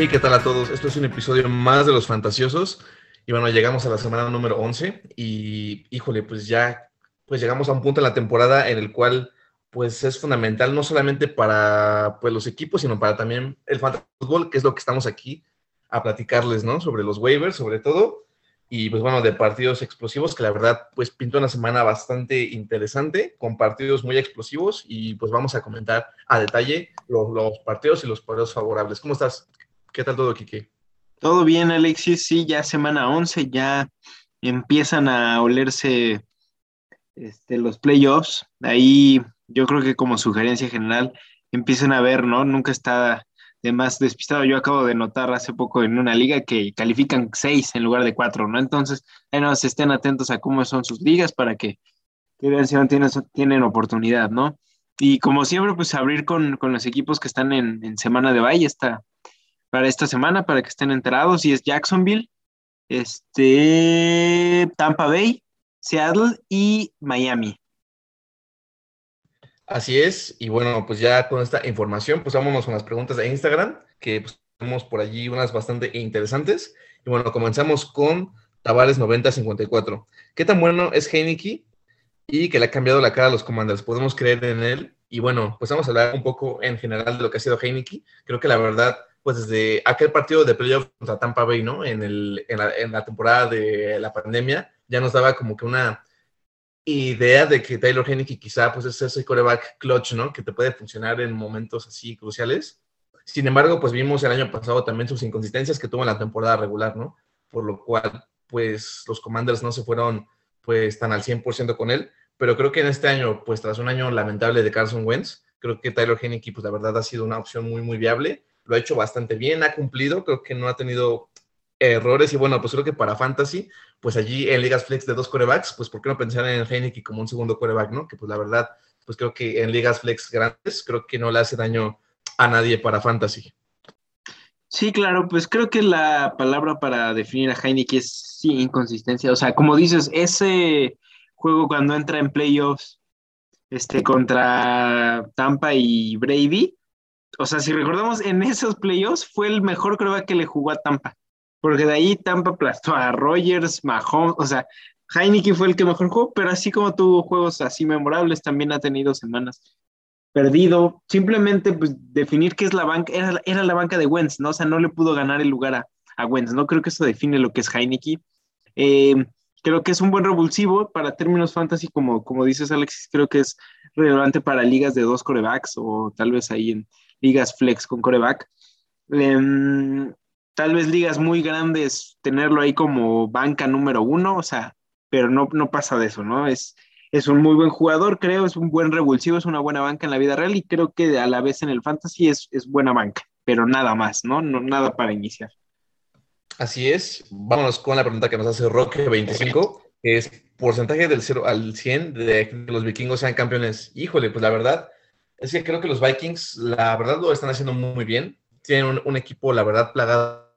Hey, ¿qué tal a todos? Esto es un episodio más de Los Fantasiosos. Y bueno, llegamos a la semana número 11 y híjole, pues ya pues llegamos a un punto en la temporada en el cual pues es fundamental no solamente para pues los equipos, sino para también el fútbol, que es lo que estamos aquí a platicarles, ¿no? Sobre los waivers, sobre todo, y pues bueno, de partidos explosivos, que la verdad pues pintó una semana bastante interesante, con partidos muy explosivos, y pues vamos a comentar a detalle los, los partidos y los partidos favorables. ¿Cómo estás? ¿Qué tal todo, Kike? Todo bien, Alexis. Sí, ya semana 11, ya empiezan a olerse este, los playoffs. Ahí yo creo que como sugerencia general empiecen a ver, ¿no? Nunca está de más despistado. Yo acabo de notar hace poco en una liga que califican seis en lugar de cuatro, ¿no? Entonces, ahí nos estén atentos a cómo son sus ligas para que, vean si tienen, tienen oportunidad, ¿no? Y como siempre, pues abrir con, los equipos que están en, en semana de valle esta, para esta semana, para que estén enterados, y es Jacksonville, este, Tampa Bay, Seattle y Miami. Así es, y bueno, pues ya con esta información, pues vámonos con las preguntas de Instagram, que pues, tenemos por allí unas bastante interesantes. Y bueno, comenzamos con Tavares 9054. ¿Qué tan bueno es Heineke y que le ha cambiado la cara a los comandantes? ¿Podemos creer en él? Y bueno, pues vamos a hablar un poco en general de lo que ha sido Heineke. Creo que la verdad pues desde aquel partido de playoff contra Tampa Bay, ¿no? En, el, en, la, temporada de la pandemia, ya nos daba como que una idea de que Taylor Henneke quizá pues es ese coreback clutch, ¿no? Que te puede funcionar en momentos así cruciales. Sin embargo, pues vimos el año pasado también sus inconsistencias que tuvo en la temporada regular, ¿no? Por lo cual, pues los Commanders no se fueron pues tan al 100% con él, pero creo que en este año, pues tras un año lamentable de Carson Wentz, creo que Taylor Henneke, pues la verdad ha sido una opción muy, muy viable lo ha hecho bastante bien, ha cumplido, creo que no ha tenido errores y bueno, pues creo que para Fantasy, pues allí en Ligas Flex de dos corebacks, pues ¿por qué no pensar en Heineken como un segundo coreback, no? Que pues la verdad, pues creo que en Ligas Flex grandes, creo que no le hace daño a nadie para Fantasy. Sí, claro, pues creo que la palabra para definir a Heineken es sí, inconsistencia. O sea, como dices, ese juego cuando entra en playoffs este, contra Tampa y Brady, o sea, si recordamos, en esos playoffs fue el mejor creo que le jugó a Tampa, porque de ahí Tampa aplastó a Rogers, Mahomes, o sea, Heineken fue el que mejor jugó, pero así como tuvo juegos así memorables, también ha tenido semanas perdido. Simplemente, pues, definir qué es la banca, era, la banca de Wentz, ¿no? O sea, no le pudo ganar el lugar a, a Wentz, ¿no? Creo que eso define lo que es Heineken. Eh, creo que es un buen revulsivo para términos fantasy, como, como dices, Alexis, creo que es relevante para ligas de dos corebacks o tal vez ahí en, ligas flex con coreback. Em, tal vez ligas muy grandes, tenerlo ahí como banca número uno, o sea, pero no, no pasa de eso, ¿no? Es, es un muy buen jugador, creo, es un buen revulsivo, es una buena banca en la vida real y creo que a la vez en el fantasy es, es buena banca, pero nada más, ¿no? no nada para iniciar. Así es. Vámonos con la pregunta que nos hace Roque25, que es porcentaje del 0 al 100 de que los vikingos sean campeones. Híjole, pues la verdad, es que creo que los Vikings, la verdad, lo están haciendo muy bien. Tienen un, equipo, la verdad, plagado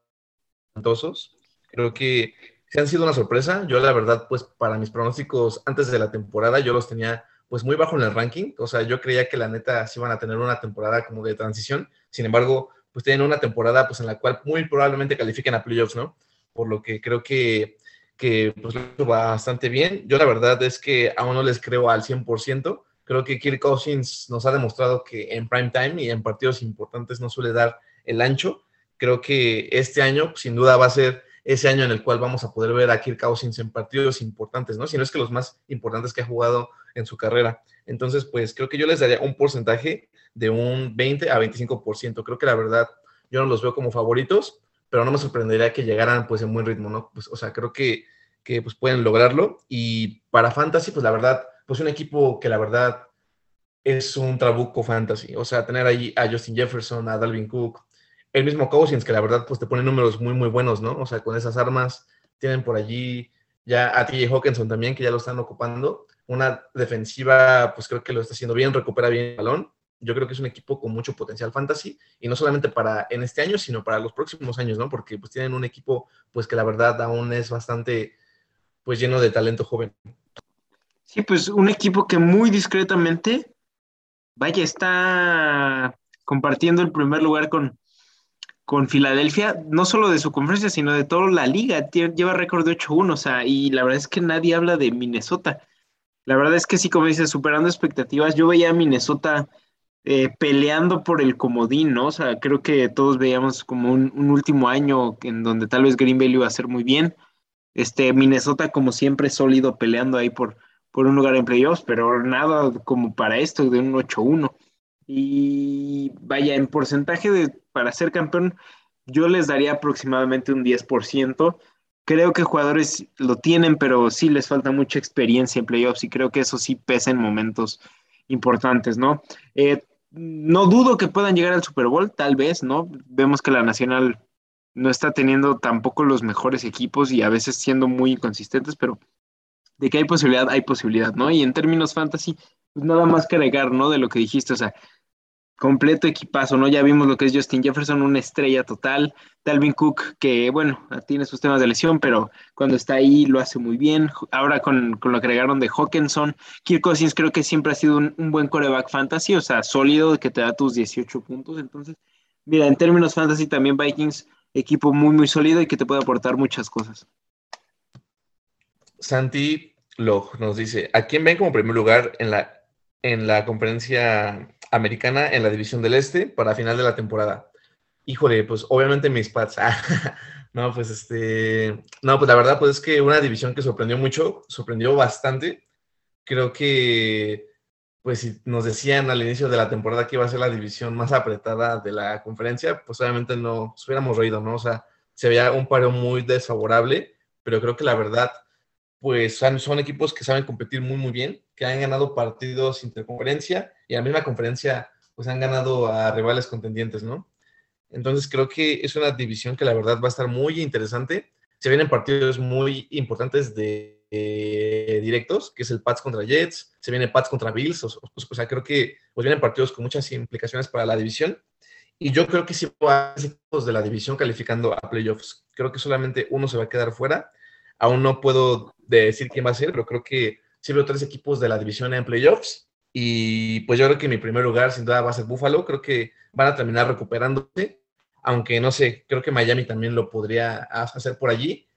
Creo que se han sido una sorpresa. Yo, la verdad, pues para mis pronósticos antes de la temporada, yo los tenía pues muy bajo en el ranking. O sea, yo creía que la neta sí iban a tener una temporada como de transición. Sin embargo, pues tienen una temporada pues en la cual muy probablemente califiquen a playoffs, ¿no? Por lo que creo que, que pues va bastante bien. Yo la verdad es que aún no les creo al 100%, Creo que Kirk Cousins nos ha demostrado que en prime time y en partidos importantes no suele dar el ancho. Creo que este año, sin duda, va a ser ese año en el cual vamos a poder ver a Kirk Cousins en partidos importantes, ¿no? Si no es que los más importantes que ha jugado en su carrera. Entonces, pues creo que yo les daría un porcentaje de un 20 a 25%. Creo que la verdad, yo no los veo como favoritos, pero no me sorprendería que llegaran pues en buen ritmo, ¿no? Pues, o sea, creo que, que pues pueden lograrlo. Y para Fantasy, pues la verdad, pues un equipo que la verdad es un trabuco fantasy. O sea, tener ahí a Justin Jefferson, a Dalvin Cook, el mismo Cousins, que la verdad pues te pone números muy, muy buenos, ¿no? O sea, con esas armas tienen por allí ya a TJ Hawkinson también, que ya lo están ocupando. Una defensiva, pues creo que lo está haciendo bien, recupera bien el balón. Yo creo que es un equipo con mucho potencial fantasy y no solamente para en este año, sino para los próximos años, ¿no? Porque pues tienen un equipo, pues que la verdad aún es bastante, pues lleno de talento joven. Sí, pues un equipo que muy discretamente, vaya, está compartiendo el primer lugar con, con Filadelfia, no solo de su conferencia, sino de toda la liga. lleva récord de 8-1, o sea, y la verdad es que nadie habla de Minnesota. La verdad es que sí, como dices, superando expectativas. Yo veía a Minnesota eh, peleando por el comodín, ¿no? O sea, creo que todos veíamos como un, último año en donde tal vez Green Bay iba a hacer muy bien. Este, Minnesota, como siempre, sólido peleando ahí por, por un lugar en playoffs, pero nada como para esto de un 8-1. Y vaya, en porcentaje de, para ser campeón, yo les daría aproximadamente un 10%. Creo que jugadores lo tienen, pero sí les falta mucha experiencia en playoffs y creo que eso sí pesa en momentos importantes, ¿no? Eh, no dudo que puedan llegar al Super Bowl, tal vez, ¿no? Vemos que la Nacional no está teniendo tampoco los mejores equipos y a veces siendo muy inconsistentes, pero de que hay posibilidad, hay posibilidad, ¿no? Y en términos fantasy, pues nada más que agregar, ¿no? De lo que dijiste, o sea, completo equipazo, ¿no? Ya vimos lo que es Justin Jefferson, una estrella total. Dalvin Cook, que bueno, tiene sus temas de lesión, pero cuando está ahí lo hace muy bien. Ahora con, lo que agregaron de Hawkinson, Kirk Cousins creo que siempre ha sido un, buen coreback fantasy, o sea, sólido, que te da tus 18 puntos. Entonces, mira, en términos fantasy también Vikings, equipo muy, muy sólido y que te puede aportar muchas cosas. Santi Log nos dice, ¿a quién ven como primer lugar en la, en la conferencia americana en la división del Este para final de la temporada. Híjole, pues obviamente mis Pats. no, pues este. No, pues la verdad, pues es que una división que sorprendió mucho, sorprendió bastante. Creo que, pues si nos decían al inicio de la temporada que iba a ser la división más apretada de la conferencia, pues obviamente no nos hubiéramos reído, ¿no? O sea, se veía un paro muy desfavorable, pero creo que la verdad, pues son, equipos que saben competir muy, muy bien que han ganado partidos interconferencia y a la misma conferencia pues han ganado a rivales contendientes, ¿no? Entonces creo que es una división que la verdad va a estar muy interesante. Se vienen partidos muy importantes de, directos, que es el Pats contra Jets, se viene Pats contra Bills, o, sea, creo que pues vienen partidos con muchas implicaciones para la división. Y yo creo que sí va a equipos de la división calificando a playoffs. Creo que solamente uno se va a quedar fuera. Aún no puedo decir quién va a ser, pero creo que sí tres equipos de la división en playoffs. Y pues yo creo que mi primer lugar sin duda va a ser Buffalo. Creo que van a terminar recuperándose. Aunque no sé, creo que Miami también lo podría hacer por allí.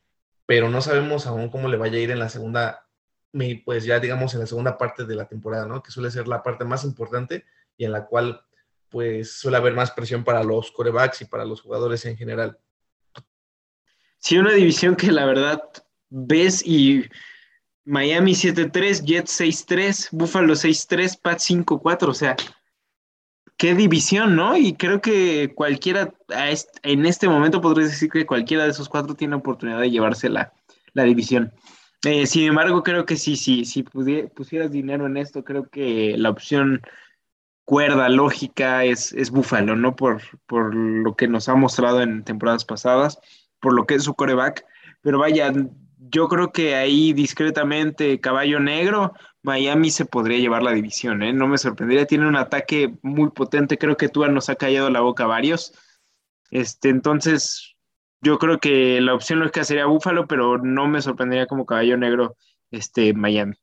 Pero no sabemos aún cómo le vaya a ir en la segunda, pues ya digamos en la segunda parte de la temporada, ¿no? Que suele ser la parte más importante y en la cual pues suele haber más presión para los corebacks y para los jugadores en general. Sí, una división que la verdad ves y Miami 7-3, Jets 6-3, Buffalo 6-3, Pats 5-4, o sea, qué división, ¿no? Y creo que cualquiera, en este momento podrías decir que cualquiera de esos cuatro tiene oportunidad de llevarse la, división. Eh, sin embargo, creo que sí, sí, si pusieras dinero en esto, creo que la opción cuerda, lógica, es, es Buffalo, ¿no? Por, por lo que nos ha mostrado en temporadas pasadas, por lo que es su coreback. Pero vaya, yo creo que ahí discretamente, caballo negro, Miami se podría llevar la división, ¿eh? No me sorprendería, tiene un ataque muy potente, creo que Tua nos ha callado la boca a varios. Este, entonces, yo creo que la opción lógica sería Búfalo, pero no me sorprendería como caballo negro este, Miami.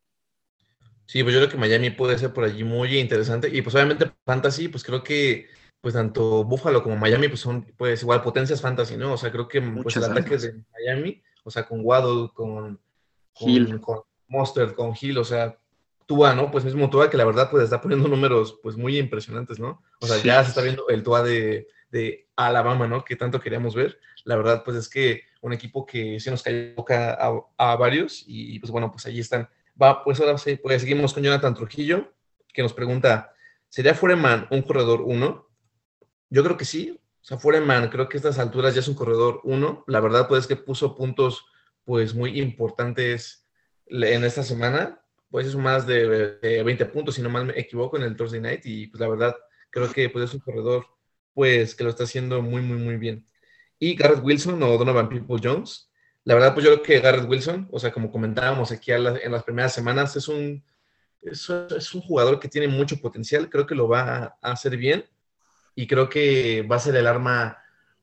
Sí, pues yo creo que Miami puede ser por allí muy interesante. Y pues obviamente Fantasy, pues creo que pues tanto Búfalo como Miami pues son pues igual potencias Fantasy, ¿no? O sea, creo que pues, el ataque de Miami o sea, con Waddle, con, Hill. con, Monster, con Hill, o sea, Tua, ¿no? Pues mismo Tua que la verdad pues está poniendo números pues muy impresionantes, ¿no? O sea, ya se está viendo el Tua de, de, Alabama, ¿no? Que tanto queríamos ver. La verdad pues es que un equipo que sí nos cayó boca a, varios y pues bueno, pues allí están. Va, pues ahora sí, pues seguimos con Jonathan Trujillo, que nos pregunta, ¿sería Foreman un corredor 1? Yo creo que sí, o sea, Foreman, creo que a estas alturas ya es un corredor uno. La verdad, pues es que puso puntos pues muy importantes en esta semana. Pues es más de, 20 puntos, si no mal me equivoco, en el Thursday Night. Y pues la verdad, creo que pues, es un corredor pues que lo está haciendo muy, muy, muy bien. Y Garrett Wilson o Donovan People Jones. La verdad, pues yo creo que Garrett Wilson, o sea, como comentábamos aquí en las primeras semanas, es un, es, es un jugador que tiene mucho potencial. Creo que lo va a hacer bien y creo que va a ser el arma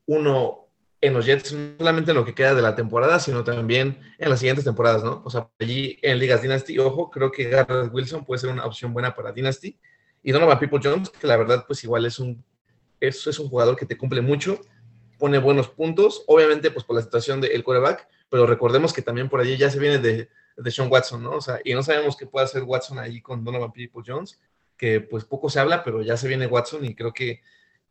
uno en los Jets, no solamente en lo que queda de la temporada, sino también en las siguientes temporadas, ¿no? O sea, allí en Ligas Dynasty, ojo, creo que Garrett Wilson puede ser una opción buena para Dynasty. Y Donovan People Jones, que la verdad, pues igual es un, es, es un jugador que te cumple mucho. pone buenos puntos, obviamente pues por la situación del quarterback, pero recordemos que también por allí ya se viene de, de Sean Watson, ¿no? O sea, y no sabemos qué puede hacer Watson ahí con Donovan People Jones, que pues poco se habla, pero ya se viene Watson y creo que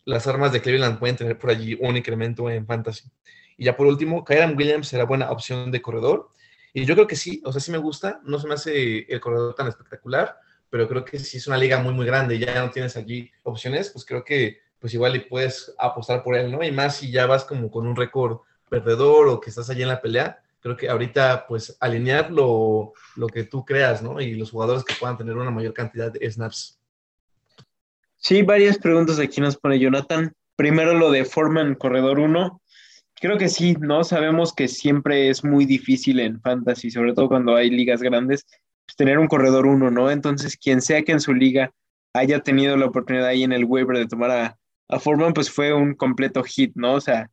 las armas de Cleveland pueden tener por allí un incremento en fantasy. Y ya por último, Kyron Williams será buena opción de corredor. Y yo creo que sí, o sea, sí me gusta, no se me hace el corredor tan espectacular, pero creo que si es una liga muy, muy grande y ya no tienes allí opciones, pues creo que pues igual y puedes apostar por él, ¿no? Y más si ya vas como con un récord perdedor o que estás allí en la pelea, creo que ahorita pues alinear lo, lo que tú creas, ¿no? Y los jugadores que puedan tener una mayor cantidad de snaps. Sí, varias preguntas aquí nos pone Jonathan. Primero lo de Foreman Corredor 1. Creo que sí, ¿no? Sabemos que siempre es muy difícil en fantasy, sobre todo cuando hay ligas grandes, pues, tener un corredor 1, ¿no? Entonces, quien sea que en su liga haya tenido la oportunidad ahí en el waiver de tomar a, a Foreman, pues fue un completo hit, ¿no? O sea,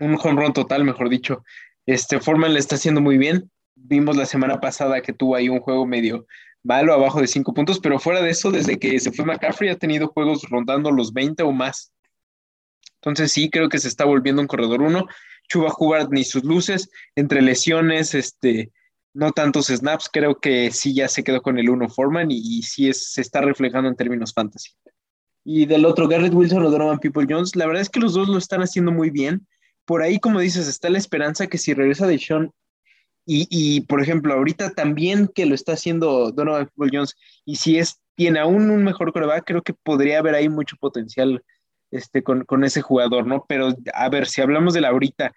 un home total, mejor dicho. Este Foreman le está haciendo muy bien. Vimos la semana pasada que tuvo ahí un juego medio malo, abajo de 5 puntos, pero fuera de eso, desde que se fue McCaffrey ha tenido juegos rondando los 20 o más. Entonces sí, creo que se está volviendo un corredor 1. Chuba Hubbard ni sus luces, entre lesiones, este, no tantos snaps, creo que sí ya se quedó con el 1 Foreman y, sí es, se está reflejando en términos fantasy. Y del otro, Garrett Wilson o Donovan People Jones, la verdad es que los dos lo están haciendo muy bien. Por ahí, como dices, está la esperanza que si regresa de Sean y, por ejemplo, ahorita también que lo está haciendo Donovan People Jones, y si es, tiene aún un mejor coreback, creo que podría haber ahí mucho potencial este, con, ese jugador, ¿no? Pero a ver, si hablamos de la ahorita,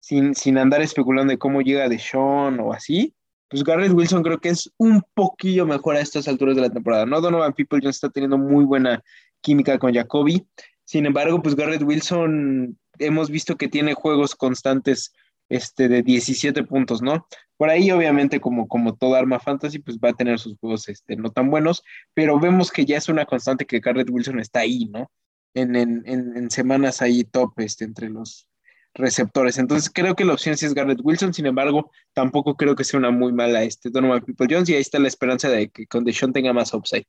sin, sin andar especulando de cómo llega de Sean o así, pues Garrett Wilson creo que es un poquillo mejor a estas alturas de la temporada, ¿no? Donovan People Jones está teniendo muy buena química con Jacoby. Sin embargo, pues Garrett Wilson hemos visto que tiene juegos constantes este, de 17 puntos, ¿no? Por ahí, obviamente, como, como toda arma fantasy, pues va a tener sus juegos este, no tan buenos, pero vemos que ya es una constante que Garrett Wilson está ahí, ¿no? En, en, en, semanas ahí top este, entre los receptores. Entonces, creo que la opción sí es Garrett Wilson, sin embargo, tampoco creo que sea una muy mala este, Donovan People Jones, y ahí está la esperanza de que con Deshaun tenga más upside.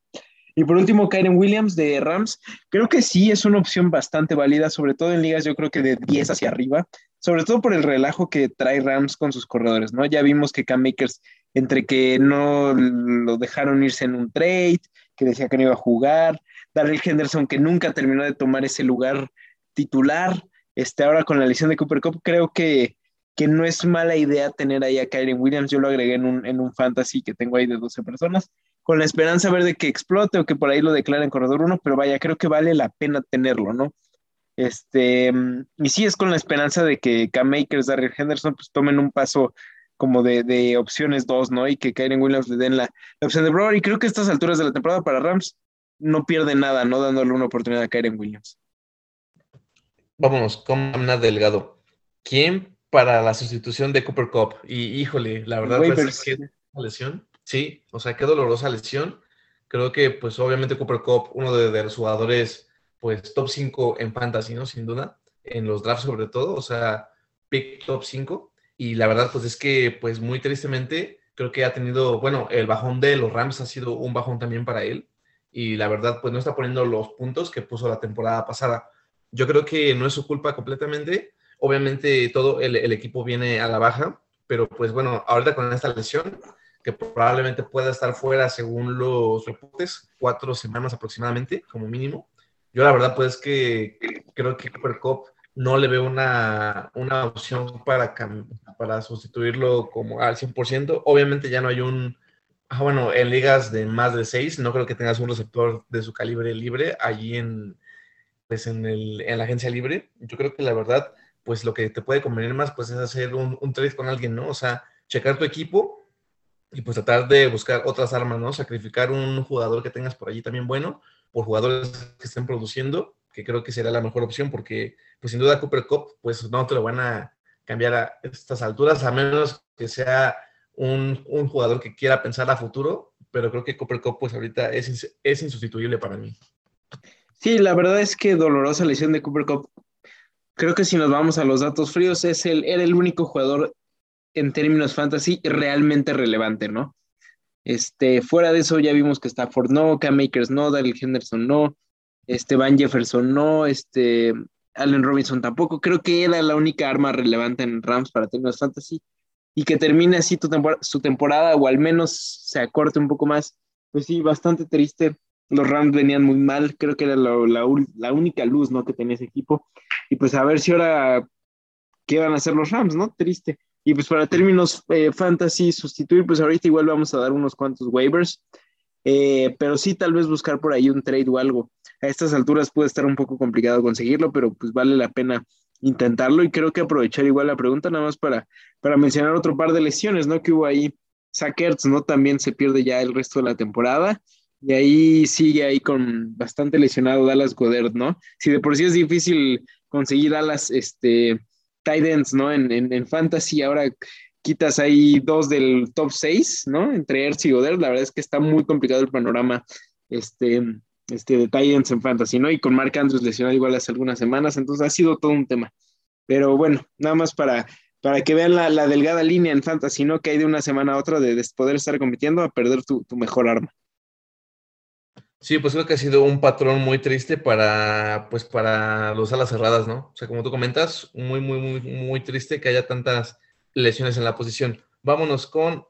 Y por último, Kyren Williams de Rams. Creo que sí es una opción bastante válida, sobre todo en ligas, yo creo que de 10 hacia arriba, sobre todo por el relajo que trae Rams con sus corredores, ¿no? Ya vimos que Cam Makers, entre que no lo dejaron irse en un trade, que decía que no iba a jugar, Darrell Henderson, que nunca terminó de tomar ese lugar titular, este, ahora con la lesión de Cooper Cup, creo que, que no es mala idea tener ahí a Kyren Williams. Yo lo agregué en un, en un fantasy que tengo ahí de 12 personas con la esperanza ver de que explote o que por ahí lo declaren corredor 1, pero vaya, creo que vale la pena tenerlo, ¿no? Este, y sí es con la esperanza de que Cam Makers, Darrell Henderson, pues tomen un paso como de, opciones 2, ¿no? Y que Kyren Williams le den la, opción de Bro. Y creo que a estas alturas de la temporada para Rams no pierde nada, ¿no? Dándole una oportunidad a Kyren Williams. Vámonos, con Amna Delgado. ¿Quién para la sustitución de Cooper Cup? Y híjole, la verdad es que lesión. Sí, o sea, qué dolorosa lesión. Creo que, pues, obviamente Cooper Cup, uno de, los jugadores, pues, top 5 en fantasy, ¿no? Sin duda, en los drafts sobre todo, o sea, pick top 5. Y la verdad, pues, es que, pues, muy tristemente, creo que ha tenido, bueno, el bajón de los Rams ha sido un bajón también para él. Y la verdad, pues, no está poniendo los puntos que puso la temporada pasada. Yo creo que no es su culpa completamente. Obviamente, todo el, el equipo viene a la baja, pero, pues, bueno, ahorita con esta lesión que probablemente pueda estar fuera según los reportes, cuatro semanas aproximadamente, como mínimo. Yo la verdad pues que creo que Cooper Cup no le veo una, una opción para, para sustituirlo como al 100%. Obviamente ya no hay un, ah, bueno, en ligas de más de seis, no creo que tengas un receptor de su calibre libre allí en, pues en, el, en la agencia libre. Yo creo que la verdad, pues lo que te puede convenir más, pues es hacer un, un trade con alguien, ¿no? O sea, checar tu equipo y pues tratar de buscar otras armas, ¿no? Sacrificar un jugador que tengas por allí también bueno por jugadores que estén produciendo, que creo que será la mejor opción porque pues sin duda Cooper Cup pues no te lo van a cambiar a estas alturas a menos que sea un, un jugador que quiera pensar a futuro, pero creo que Cooper Cup pues ahorita es, es insustituible para mí. Sí, la verdad es que dolorosa lesión de Cooper Cup. Creo que si nos vamos a los datos fríos, es el, era el único jugador en términos fantasy realmente relevante, ¿no? Este, fuera de eso ya vimos que Stafford no, Cam Makers no, Daryl Henderson no, este Van Jefferson no, este Allen Robinson tampoco. Creo que era la única arma relevante en Rams para términos fantasy. Y que termine así su temporada o al menos se acorte un poco más. Pues sí, bastante triste. Los Rams venían muy mal. Creo que era la, la, única luz ¿no? que tenía ese equipo. Y pues a ver si ahora qué van a hacer los Rams, ¿no? Triste. Y pues para términos eh, fantasy, sustituir, pues ahorita igual vamos a dar unos cuantos waivers. Eh, pero sí, tal vez buscar por ahí un trade o algo. A estas alturas puede estar un poco complicado conseguirlo, pero pues vale la pena intentarlo y creo que aprovechar igual la pregunta nada más para, para mencionar otro par de lesiones, ¿no? Que hubo ahí, Sackers, ¿no? También se pierde ya el resto de la temporada y ahí sigue ahí con bastante lesionado Dallas Goddard, ¿no? Si de por sí es difícil conseguir Dallas, este, tight ¿no? En, en, en fantasy, ahora quitas ahí dos del top 6, ¿no? Entre Ertz y Goddard, la verdad es que está muy complicado el panorama este, este, de Titans en Fantasy, ¿no? Y con Mark Andrews lesionado igual hace algunas semanas, entonces ha sido todo un tema. Pero bueno, nada más para, para que vean la, delgada línea en Fantasy, ¿no? Que hay de una semana a otra de, poder estar compitiendo a perder tu, mejor arma. Sí, pues creo que ha sido un patrón muy triste para, pues para los alas cerradas, ¿no? O sea, como tú comentas, muy, muy, muy, muy triste que haya tantas lesiones en la posición. Vámonos con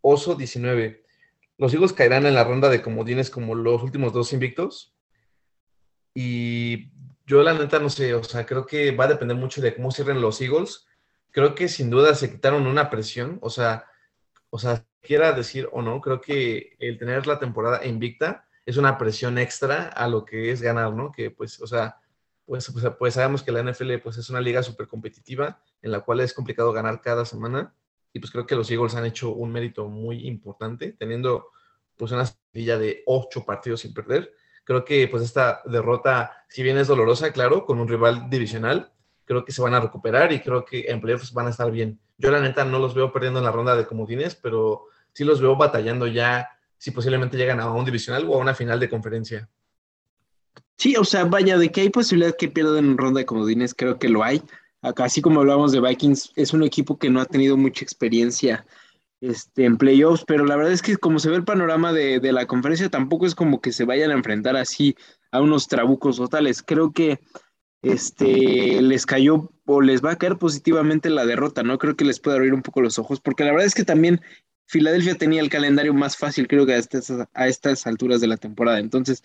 Oso 19. Los Eagles caerán en la ronda de comodines como los últimos dos invictos. Y yo la neta no sé, o sea, creo que va a depender mucho de cómo cierren los Eagles. Creo que sin duda se quitaron una presión, o sea, o sea, quiera decir o no, creo que el tener la temporada invicta es una presión extra a lo que es ganar, ¿no? Que pues, o sea, pues, pues, sabemos que la NFL pues, es una liga súper competitiva en la cual es complicado ganar cada semana y pues creo que los Eagles han hecho un mérito muy importante teniendo pues una serie de ocho partidos sin perder. Creo que pues esta derrota, si bien es dolorosa, claro, con un rival divisional, creo que se van a recuperar y creo que en playoffs van a estar bien. Yo la neta no los veo perdiendo en la ronda de comodines, pero sí los veo batallando ya si posiblemente llegan a un divisional o a una final de conferencia. Sí, o sea, vaya, de que hay posibilidad que pierdan en ronda de comodines, creo que lo hay. Acá, así como hablamos de Vikings, es un equipo que no ha tenido mucha experiencia este, en playoffs, pero la verdad es que como se ve el panorama de, la conferencia, tampoco es como que se vayan a enfrentar así a unos trabucos totales. Creo que este, les cayó o les va a caer positivamente la derrota, ¿no? Creo que les puede abrir un poco los ojos, porque la verdad es que también Filadelfia tenía el calendario más fácil, creo que a estas, a estas alturas de la temporada. Entonces,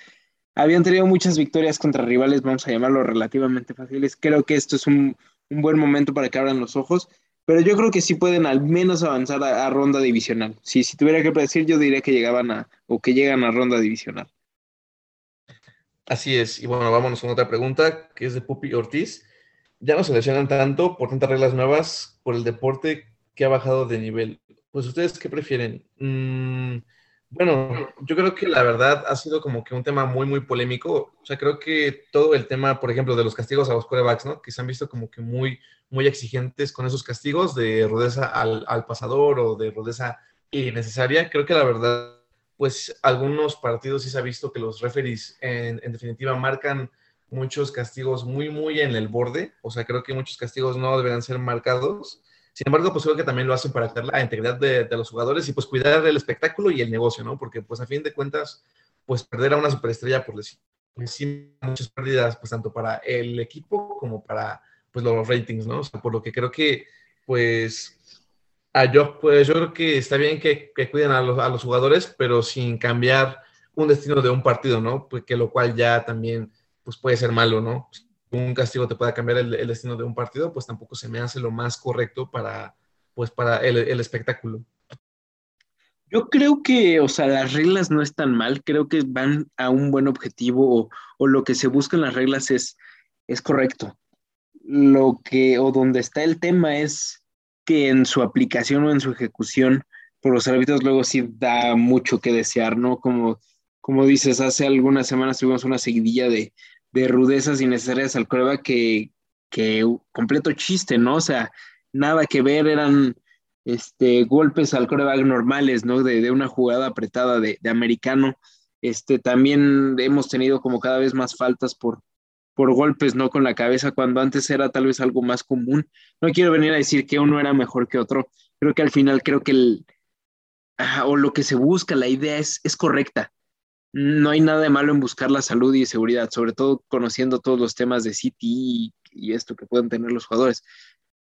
habían tenido muchas victorias contra rivales, vamos a llamarlo relativamente fáciles. Creo que esto es un, buen momento para que abran los ojos, pero yo creo que sí pueden al menos avanzar a, ronda divisional. Si, tuviera que predecir, yo diría que llegaban a, o que llegan a ronda divisional. Así es, y bueno, vámonos con otra pregunta, que es de Pupi Ortiz. Ya no se lesionan tanto por tantas reglas nuevas por el deporte que ha bajado de nivel. Pues ustedes, ¿qué prefieren? Mm, bueno, yo creo que la verdad ha sido como que un tema muy, muy polémico. O sea, creo que todo el tema, por ejemplo, de los castigos a los quarterbacks, ¿no? Que se han visto como que muy, muy exigentes con esos castigos de rudeza al, al pasador o de rudeza innecesaria. Creo que la verdad, pues algunos partidos sí se ha visto que los referees en, en definitiva marcan muchos castigos muy, muy en el borde. O sea, creo que muchos castigos no deberían ser marcados. Sin embargo, pues creo que también lo hacen para tener la integridad de, los jugadores y pues cuidar el espectáculo y el negocio, ¿no? Porque pues a fin de cuentas, pues perder a una superestrella por decir, pues sí, muchas pérdidas, pues tanto para el equipo como para pues los ratings, ¿no? O sea, por lo que creo que pues a yo, pues yo creo que está bien que, cuiden a los, a los, jugadores, pero sin cambiar un destino de un partido, ¿no? Pues que lo cual ya también pues puede ser malo, ¿no? Un castigo te pueda cambiar el, destino de un partido, pues tampoco se me hace lo más correcto para, pues para el, espectáculo. Yo creo que, o sea, las reglas no están mal, creo que van a un buen objetivo o, lo que se busca en las reglas es, es correcto. Lo que, o donde está el tema es que en su aplicación o en su ejecución, por los árbitros luego sí da mucho que desear, ¿no? Como, como dices, hace algunas semanas tuvimos una seguidilla de, de rudezas innecesarias al coreback que, que completo chiste, ¿no? O sea, nada que ver, eran este, golpes al coreback normales, ¿no? De, una jugada apretada de, americano. Este, también hemos tenido como cada vez más faltas por, por golpes, ¿no? Con la cabeza, cuando antes era tal vez algo más común. No quiero venir a decir que uno era mejor que otro. Creo que al final creo que el, o lo que se busca, la idea es, es correcta no hay nada de malo en buscar la salud y seguridad, sobre todo conociendo todos los temas de City y, esto que pueden tener los jugadores.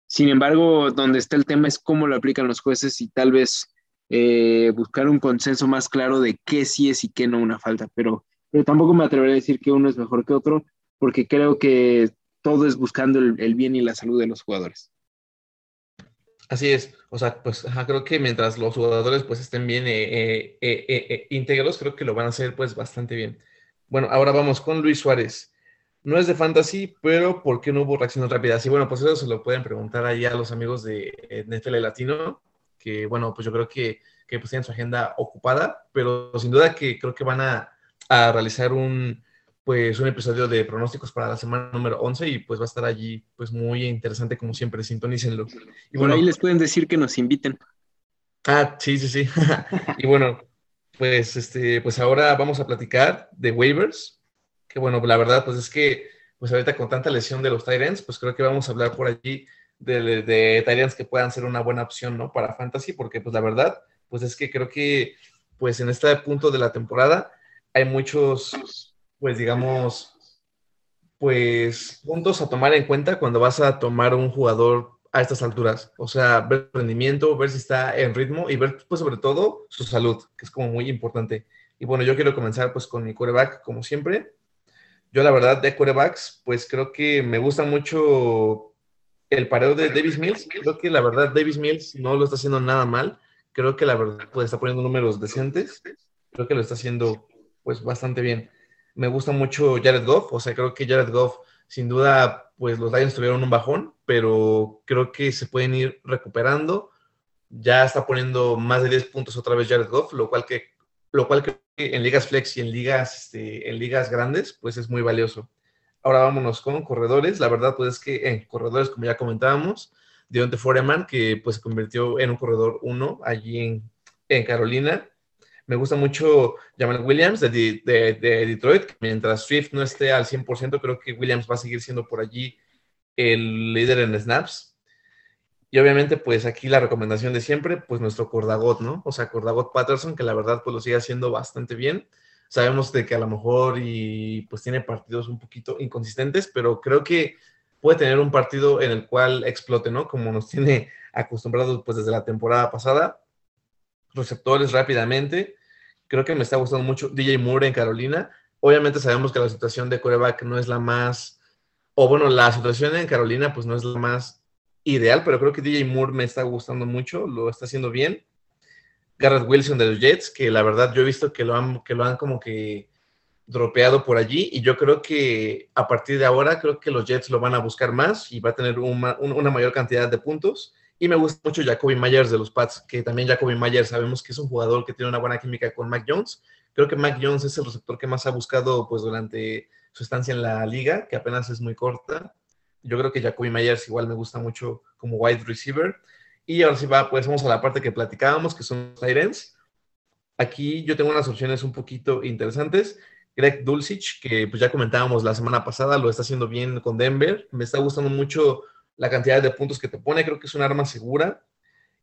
Sin embargo, donde está el tema es cómo lo aplican los jueces y tal vez eh, buscar un consenso más claro de qué sí es y qué no una falta. Pero, pero tampoco me atreveré a decir que uno es mejor que otro, porque creo que todo es buscando el, bien y la salud de los jugadores. Así es, o sea, pues creo que mientras los jugadores pues estén bien eh, eh, íntegros, creo que lo van a hacer pues bastante bien. Bueno, ahora vamos con Luis Suárez. No es de fantasy, pero ¿por qué no hubo reacciones rápidas? Y bueno, pues eso se lo pueden preguntar ahí a los amigos de NFL Latino, que bueno, pues yo creo que, que pues tienen su agenda ocupada, pero sin duda que creo que van a, a realizar un, pues un episodio de pronósticos para la semana número 11 y pues va a estar allí pues muy interesante como siempre, sintonícenlo. Y bueno, ahí les pueden decir que nos inviten. Ah, sí, sí, sí. y bueno, pues este, pues ahora vamos a platicar de waivers que bueno, la verdad, pues es que, pues ahorita con tanta lesión de los Tyrants, pues creo que vamos a hablar por allí de, de, Tyrants que puedan ser una buena opción, ¿no? Para Fantasy, porque pues la verdad, pues es que creo que, pues en este punto de la temporada hay muchos, pues digamos, pues puntos a tomar en cuenta cuando vas a tomar un jugador a estas alturas. O sea, ver su rendimiento, ver si está en ritmo y ver, pues sobre todo, su salud, que es como muy importante. Y bueno, yo quiero comenzar pues con mi quarterback, como siempre. Yo la verdad de quarterbacks, pues creo que me gusta mucho el pareo de Davis Mills. Creo que la verdad Davis Mills no lo está haciendo nada mal. Creo que la verdad pues está poniendo números decentes. Creo que lo está haciendo pues bastante bien. Me gusta mucho Jared Goff, o sea, creo que Jared Goff sin duda pues los Lions tuvieron un bajón, pero creo que se pueden ir recuperando. Ya está poniendo más de 10 puntos otra vez Jared Goff, lo cual que lo cual creo que en ligas flex y en ligas, este, en ligas grandes, pues es muy valioso. Ahora vámonos con corredores. La verdad, pues es que en corredores, como ya comentábamos, Deontay Foreman, que pues se convirtió en un corredor 1 allí en, en, Carolina. Me gusta mucho Jamal Williams de, de, de, Detroit. Mientras Swift no esté al 100%, creo que Williams va a seguir siendo por allí el líder en snaps. Y obviamente, pues aquí la recomendación de siempre, pues nuestro Cordagot, ¿no? O sea, Cordagot Patterson, que la verdad pues lo sigue haciendo bastante bien. Sabemos de que a lo mejor y pues tiene partidos un poquito inconsistentes, pero creo que puede tener un partido en el cual explote, ¿no? Como nos tiene acostumbrados pues desde la temporada pasada. Receptores rápidamente. Creo que me está gustando mucho DJ Moore en Carolina. Obviamente sabemos que la situación de coreback no es la más, o bueno, la situación en Carolina pues no es la más ideal, pero creo que DJ Moore me está gustando mucho, lo está haciendo bien. Garrett Wilson de los Jets, que la verdad yo he visto que lo han, que lo han como que dropeado por allí y yo creo que a partir de ahora creo que los Jets lo van a buscar más y va a tener una, una mayor cantidad de puntos. Y me gusta mucho Jacoby Myers de los Pats, que también Jacoby Myers sabemos que es un jugador que tiene una buena química con Mac Jones. Creo que Mac Jones es el receptor que más ha buscado pues durante su estancia en la liga, que apenas es muy corta. Yo creo que Jacoby Myers igual me gusta mucho como wide receiver. Y ahora sí va, pues vamos a la parte que platicábamos, que son los Aquí yo tengo unas opciones un poquito interesantes. Greg Dulcich, que pues ya comentábamos la semana pasada, lo está haciendo bien con Denver. Me está gustando mucho la cantidad de puntos que te pone, creo que es un arma segura.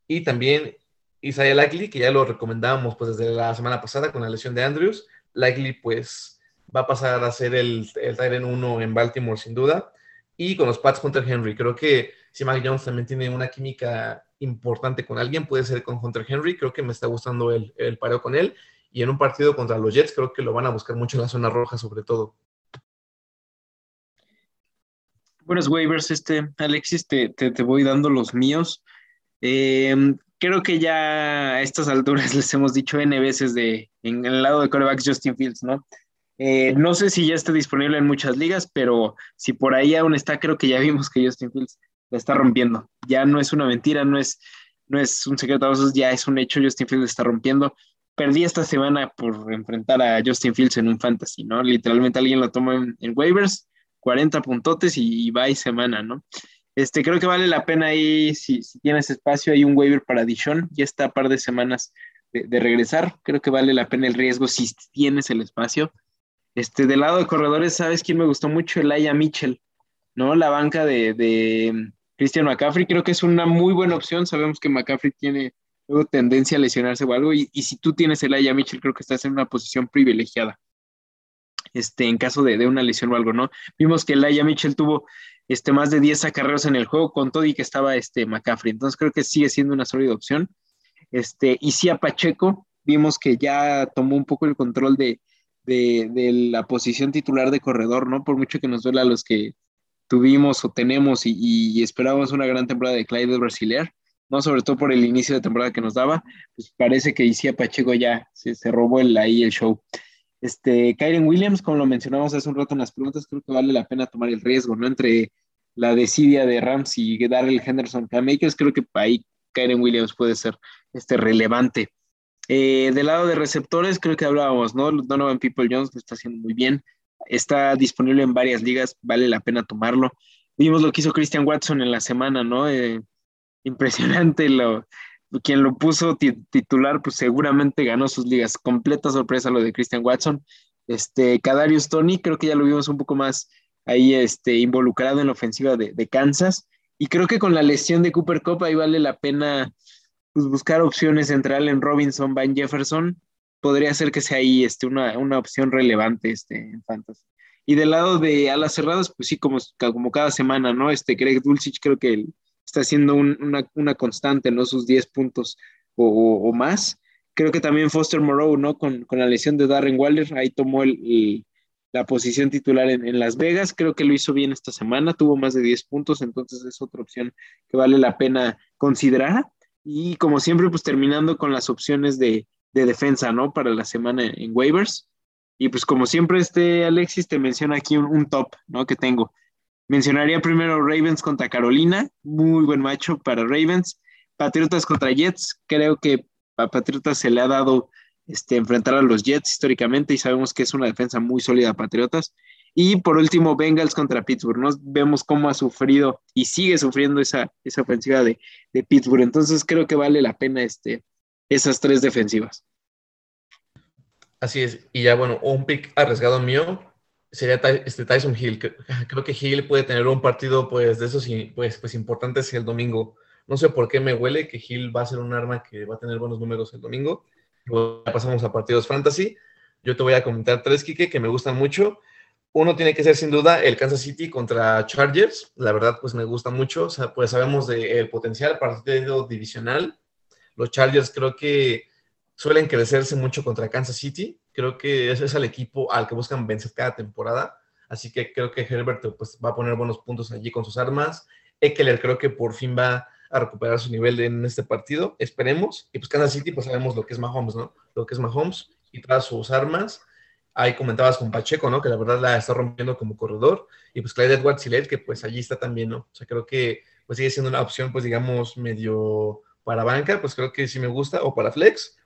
Y también Isaiah Likely, que ya lo recomendábamos pues desde la semana pasada con la lesión de Andrews. Likely pues va a pasar a ser el, el Tyrant 1 en Baltimore sin duda y con los Pats Hunter Henry. Creo que si Mac Jones también tiene una química importante con alguien, puede ser con Hunter Henry. Creo que me está gustando el, el pareo con él. Y en un partido contra los Jets, creo que lo van a buscar mucho en la zona roja, sobre todo. Buenos waivers, este, Alexis, te, te, voy dando los míos. Em, creo que ya a estas alturas les hemos dicho N veces de en el lado de corebacks Justin Fields, ¿no? Eh, no sé si ya está disponible en muchas ligas, pero si por ahí aún está, creo que ya vimos que Justin Fields la está rompiendo. Ya no es una mentira, no es, no es un secreto, ya es un hecho, Justin Fields está rompiendo. Perdí esta semana por enfrentar a Justin Fields en un fantasy, ¿no? Literalmente alguien lo toma en, waivers, 40 puntotes y, va y semana, ¿no? Este, creo que vale la pena ahí, si, tienes espacio, hay un waiver para Dishon, ya está a par de semanas de, regresar, creo que vale la pena el riesgo si tienes el espacio este, del lado de corredores, ¿sabes quién me gustó mucho? Elijah Mitchell, ¿no? La banca de, de Christian McCaffrey, creo que es una muy buena opción. Sabemos que McCaffrey tiene tendencia a lesionarse o algo. Y, si tú tienes el Aya Mitchell, creo que estás en una posición privilegiada. Este, en caso de, una lesión o algo, ¿no? Vimos que el Aya Mitchell tuvo este, más de 10 acarreos en el juego con todo y que estaba este, McCaffrey. Entonces creo que sigue siendo una sólida opción. Este, y sí a Pacheco, vimos que ya tomó un poco el control de, la posición titular de corredor, ¿no? Por mucho que nos duela a los que tuvimos o tenemos y, esperábamos una gran temporada de Clyde Brasilear, ¿no? Sobre todo por el inicio de temporada que nos daba, pues parece que Isia Pacheco ya se, robó el, ahí el show. Este, Kyren Williams, como lo mencionamos hace un rato en las preguntas, creo que vale la pena tomar el riesgo, ¿no? Entre la desidia de Rams y Darrell Henderson K-Makers, creo que ahí Kyren Williams puede ser este, relevante. Eh, del lado de receptores, creo que hablábamos, ¿no? Donovan People Jones lo está haciendo muy bien. Está disponible en varias ligas, vale la pena tomarlo. Vimos lo que hizo Christian Watson en la semana, ¿no? Eh, impresionante lo, quien lo puso titular, pues seguramente ganó sus ligas. Completa sorpresa lo de Christian Watson. Este, Kadarius Tony, creo que ya lo vimos un poco más ahí este, involucrado en la ofensiva de, Kansas. Y creo que con la lesión de Cooper Cup ahí vale la pena pues, buscar opciones entre Allen Robinson, Van Jefferson, podría ser que sea ahí este, una, opción relevante este, en Fantasy. Y del lado de alas cerradas, pues sí, como, como cada semana, ¿no? Este Greg Dulcich creo que está haciendo una, constante, ¿no? Sus 10 puntos o, más. Creo que también Foster Moreau, ¿no? Con, la lesión de Darren Waller, ahí tomó la posición titular en, en, Las Vegas. Creo que lo hizo bien esta semana, tuvo más de 10 puntos, entonces es otra opción que vale la pena considerar. Y como siempre, pues terminando con las opciones de, defensa, ¿no? Para la semana en, waivers. Y pues como siempre, este Alexis te menciona aquí un, top, ¿no? Que tengo. Mencionaría primero Ravens contra Carolina, muy buen macho para Ravens. Patriotas contra Jets, creo que a Patriotas se le ha dado este, enfrentar a los Jets históricamente y sabemos que es una defensa muy sólida Patriotas. Y por último, Bengals contra Pittsburgh. ¿no? Vemos cómo ha sufrido y sigue sufriendo esa, esa ofensiva de, Pittsburgh. Entonces creo que vale la pena este, esas tres defensivas. Así es. Y ya, bueno, un pick arriesgado mío sería este Tyson Hill. Creo que Hill puede tener un partido pues, de esos pues, pues, importantes el domingo. No sé por qué me huele que Hill va a ser un arma que va a tener buenos números el domingo. Pasamos a partidos fantasy. Yo te voy a comentar tres, Kike, que me gustan mucho. Uno tiene que ser sin duda el Kansas City contra Chargers. La verdad, pues me gusta mucho. Pues sabemos del potencial partido divisional. Los Chargers creo que suelen crecerse mucho contra Kansas City. Creo que ese es el equipo al que buscan vencer cada temporada. Así que creo que Herbert pues, va a poner buenos puntos allí con sus armas. Eckler creo que por fin va a recuperar su nivel en este partido. Esperemos. Y pues Kansas City, pues sabemos lo que es Mahomes, ¿no? Lo que es Mahomes y todas sus armas Ahí comentabas con Pacheco, ¿no? Que la verdad la está rompiendo como corredor. Y pues Clyde Edwards Hilaire, que pues allí está también, ¿no? O sea, creo que pues sigue siendo una opción, pues digamos, medio para banca, pues creo que sí me gusta, o para flex.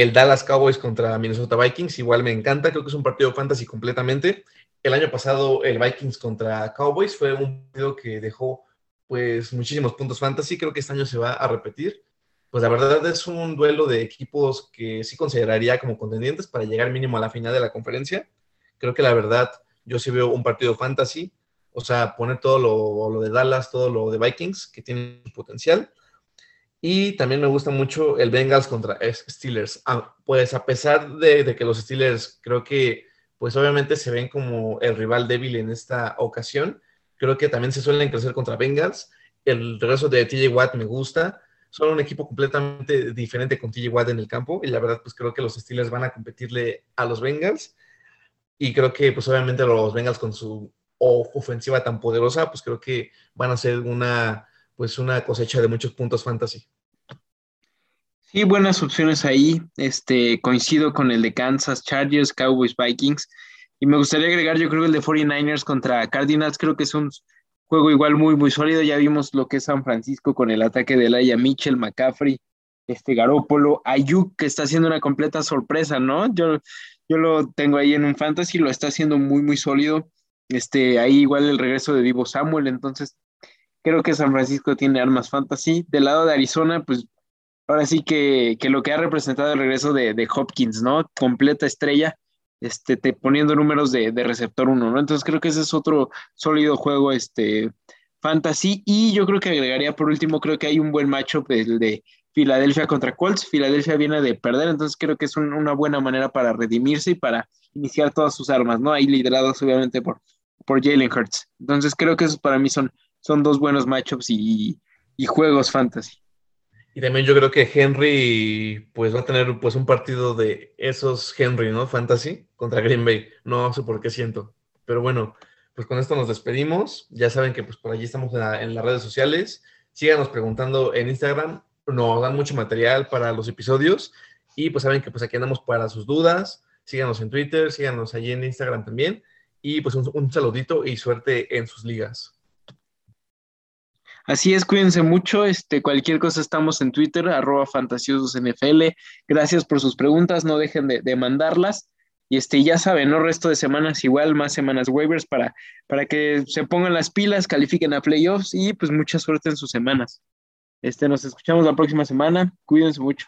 El Dallas Cowboys contra Minnesota Vikings, igual me encanta, creo que es un partido fantasy completamente. El año pasado el Vikings contra Cowboys fue un partido que dejó pues muchísimos puntos fantasy, creo que este año se va a repetir pues la verdad es un duelo de equipos que sí consideraría como contendientes para llegar mínimo a la final de la conferencia. Creo que la verdad yo sí veo un partido fantasy, o sea, poner todo lo, de Dallas, todo lo de Vikings, que tiene potencial. Y también me gusta mucho el Bengals contra Steelers. Ah, pues a pesar de, de, que los Steelers creo que, pues obviamente se ven como el rival débil en esta ocasión, creo que también se suelen crecer contra Bengals. El regreso de TJ Watt me gusta son un equipo completamente diferente con TJ Watt en el campo y la verdad pues creo que los Steelers van a competirle a los Bengals y creo que pues obviamente los Bengals con su ofensiva tan poderosa pues creo que van a ser una pues una cosecha de muchos puntos fantasy. Sí, buenas opciones ahí. Este coincido con el de Kansas, Chargers, Cowboys, Vikings y me gustaría agregar yo creo el de 49ers contra Cardinals, creo que es un Juego igual muy, muy sólido. Ya vimos lo que es San Francisco con el ataque de Laia Mitchell, McCaffrey, este Garópolo, Ayuk, que está haciendo una completa sorpresa, ¿no? Yo, yo lo tengo ahí en un fantasy, lo está haciendo muy, muy sólido. Este, ahí igual el regreso de Vivo Samuel, entonces creo que San Francisco tiene armas fantasy. Del lado de Arizona, pues ahora sí que, lo que ha representado el regreso de, de Hopkins, ¿no? Completa estrella este, te, poniendo números de, receptor 1, ¿no? Entonces creo que ese es otro sólido juego, este, fantasy. Y yo creo que agregaría por último, creo que hay un buen matchup, el de Filadelfia contra Colts. Filadelfia viene de perder, entonces creo que es una buena manera para redimirse y para iniciar todas sus armas, ¿no? Ahí liderados obviamente por, por Jalen Hurts. Entonces creo que esos para mí son, son dos buenos matchups y, y juegos fantasy. Y también yo creo que Henry pues va a tener pues un partido de esos Henry, ¿no? Fantasy contra Green Bay. No sé por qué siento. Pero bueno, pues con esto nos despedimos. Ya saben que pues por allí estamos en, las redes sociales. Síganos preguntando en Instagram. Nos dan mucho material para los episodios. Y pues saben que pues aquí andamos para sus dudas. Síganos en Twitter, síganos allí en Instagram también. Y pues un saludito y suerte en sus ligas. Así es, cuídense mucho. Este, cualquier cosa estamos en Twitter, arroba fantasiosos.nfl. Gracias por sus preguntas, no dejen de, mandarlas. Y este, ya saben, ¿no? Resto de semanas igual, más semanas waivers para, para que se pongan las pilas, califiquen a playoffs y pues mucha suerte en sus semanas. Este, nos escuchamos la próxima semana. Cuídense mucho.